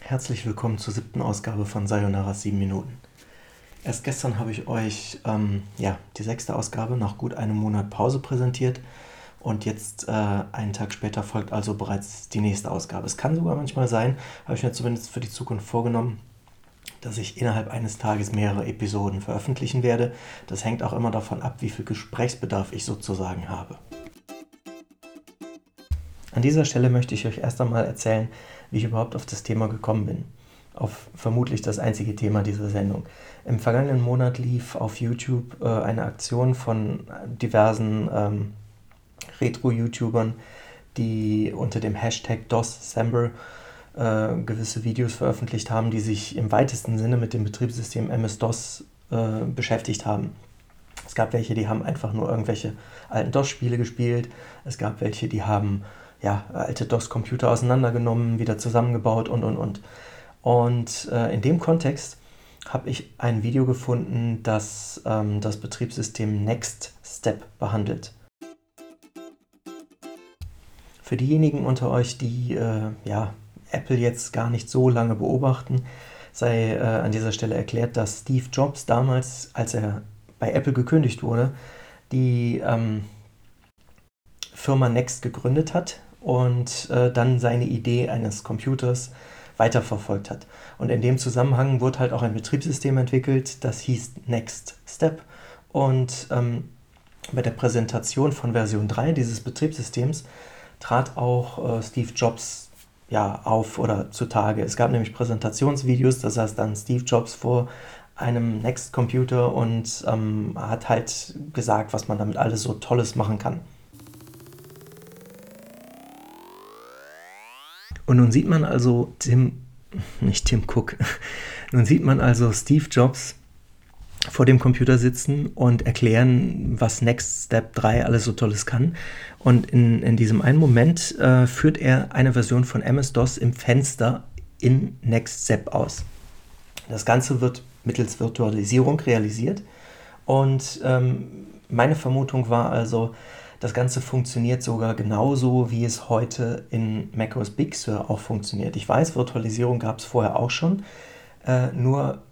Herzlich willkommen zur siebten Ausgabe von Sayonara 7 Minuten. Erst gestern habe ich euch ähm, ja, die sechste Ausgabe nach gut einem Monat Pause präsentiert und jetzt äh, einen Tag später folgt also bereits die nächste Ausgabe. Es kann sogar manchmal sein, habe ich mir zumindest für die Zukunft vorgenommen, dass ich innerhalb eines Tages mehrere Episoden veröffentlichen werde. Das hängt auch immer davon ab, wie viel Gesprächsbedarf ich sozusagen habe. An dieser Stelle möchte ich euch erst einmal erzählen, wie ich überhaupt auf das Thema gekommen bin. Auf vermutlich das einzige Thema dieser Sendung. Im vergangenen Monat lief auf YouTube äh, eine Aktion von diversen ähm, Retro-YouTubern, die unter dem Hashtag DOSSember äh, gewisse Videos veröffentlicht haben, die sich im weitesten Sinne mit dem Betriebssystem MS-DOS äh, beschäftigt haben. Es gab welche, die haben einfach nur irgendwelche alten DOS-Spiele gespielt. Es gab welche, die haben ja, alte DOS-Computer auseinandergenommen, wieder zusammengebaut und, und, und. Und äh, in dem Kontext habe ich ein Video gefunden, das ähm, das Betriebssystem Next Step behandelt. Für diejenigen unter euch, die äh, ja, Apple jetzt gar nicht so lange beobachten, sei äh, an dieser Stelle erklärt, dass Steve Jobs damals, als er bei Apple gekündigt wurde, die ähm, Firma Next gegründet hat und äh, dann seine Idee eines Computers weiterverfolgt hat. Und in dem Zusammenhang wurde halt auch ein Betriebssystem entwickelt, das hieß Next Step. Und ähm, bei der Präsentation von Version 3 dieses Betriebssystems trat auch äh, Steve Jobs ja, auf oder zutage. Es gab nämlich Präsentationsvideos, da saß dann Steve Jobs vor einem Next Computer und ähm, hat halt gesagt, was man damit alles so Tolles machen kann. Und nun sieht man also Tim, nicht Tim Cook, nun sieht man also Steve Jobs vor dem Computer sitzen und erklären, was Next Step 3 alles so Tolles kann. Und in, in diesem einen Moment äh, führt er eine Version von MS-DOS im Fenster in Next Step aus. Das Ganze wird mittels Virtualisierung realisiert. Und ähm, meine Vermutung war also, das Ganze funktioniert sogar genauso, wie es heute in macOS Big Sur auch funktioniert. Ich weiß, Virtualisierung gab es vorher auch schon, äh, nur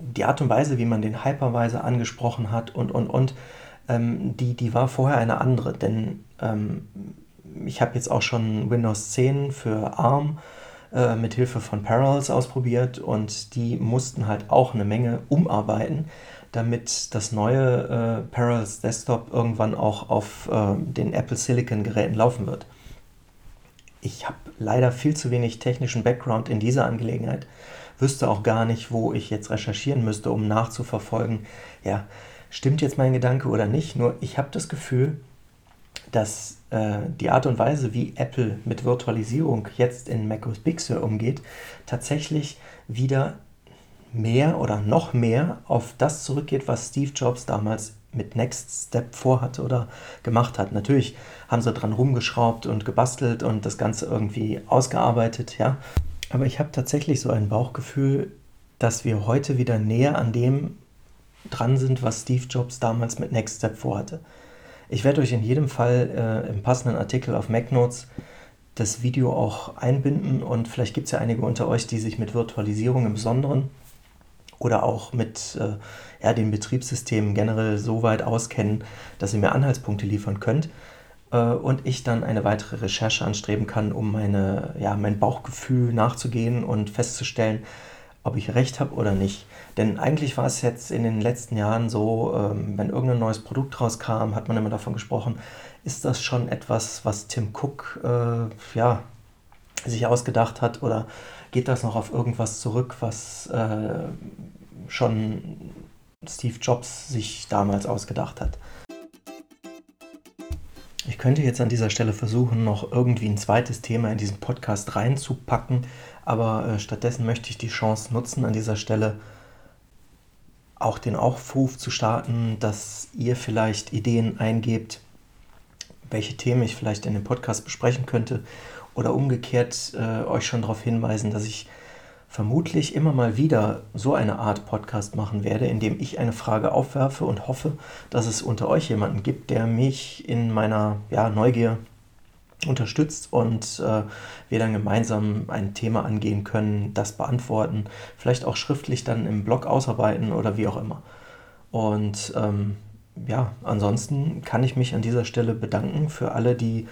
die Art und Weise, wie man den Hypervisor angesprochen hat und, und, und, ähm, die, die war vorher eine andere. Denn ähm, ich habe jetzt auch schon Windows 10 für ARM äh, mit Hilfe von Parallels ausprobiert und die mussten halt auch eine Menge umarbeiten damit das neue äh, Parallels Desktop irgendwann auch auf äh, den Apple Silicon Geräten laufen wird. Ich habe leider viel zu wenig technischen Background in dieser Angelegenheit, wüsste auch gar nicht, wo ich jetzt recherchieren müsste, um nachzuverfolgen, ja, stimmt jetzt mein Gedanke oder nicht. Nur ich habe das Gefühl, dass äh, die Art und Weise, wie Apple mit Virtualisierung jetzt in macOS Big Sur umgeht, tatsächlich wieder mehr oder noch mehr auf das zurückgeht, was Steve Jobs damals mit Next Step vorhatte oder gemacht hat. Natürlich haben sie dran rumgeschraubt und gebastelt und das Ganze irgendwie ausgearbeitet, ja. Aber ich habe tatsächlich so ein Bauchgefühl, dass wir heute wieder näher an dem dran sind, was Steve Jobs damals mit Next Step vorhatte. Ich werde euch in jedem Fall äh, im passenden Artikel auf MacNotes das Video auch einbinden und vielleicht gibt es ja einige unter euch, die sich mit Virtualisierung im Besonderen oder auch mit äh, ja, den Betriebssystemen generell so weit auskennen, dass ihr mir Anhaltspunkte liefern könnt äh, und ich dann eine weitere Recherche anstreben kann, um meine, ja, mein Bauchgefühl nachzugehen und festzustellen, ob ich recht habe oder nicht. Denn eigentlich war es jetzt in den letzten Jahren so, ähm, wenn irgendein neues Produkt rauskam, hat man immer davon gesprochen, ist das schon etwas, was Tim Cook äh, ja, sich ausgedacht hat oder geht das noch auf irgendwas zurück, was äh, schon Steve Jobs sich damals ausgedacht hat. Ich könnte jetzt an dieser Stelle versuchen, noch irgendwie ein zweites Thema in diesen Podcast reinzupacken, aber äh, stattdessen möchte ich die Chance nutzen, an dieser Stelle auch den Aufruf zu starten, dass ihr vielleicht Ideen eingebt, welche Themen ich vielleicht in dem Podcast besprechen könnte oder umgekehrt äh, euch schon darauf hinweisen, dass ich vermutlich immer mal wieder so eine Art Podcast machen werde, in dem ich eine Frage aufwerfe und hoffe, dass es unter euch jemanden gibt, der mich in meiner ja, Neugier unterstützt und äh, wir dann gemeinsam ein Thema angehen können, das beantworten, vielleicht auch schriftlich dann im Blog ausarbeiten oder wie auch immer. Und ähm, ja, ansonsten kann ich mich an dieser Stelle bedanken für alle, die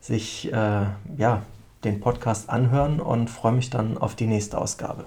sich äh, ja, den Podcast anhören und freue mich dann auf die nächste Ausgabe.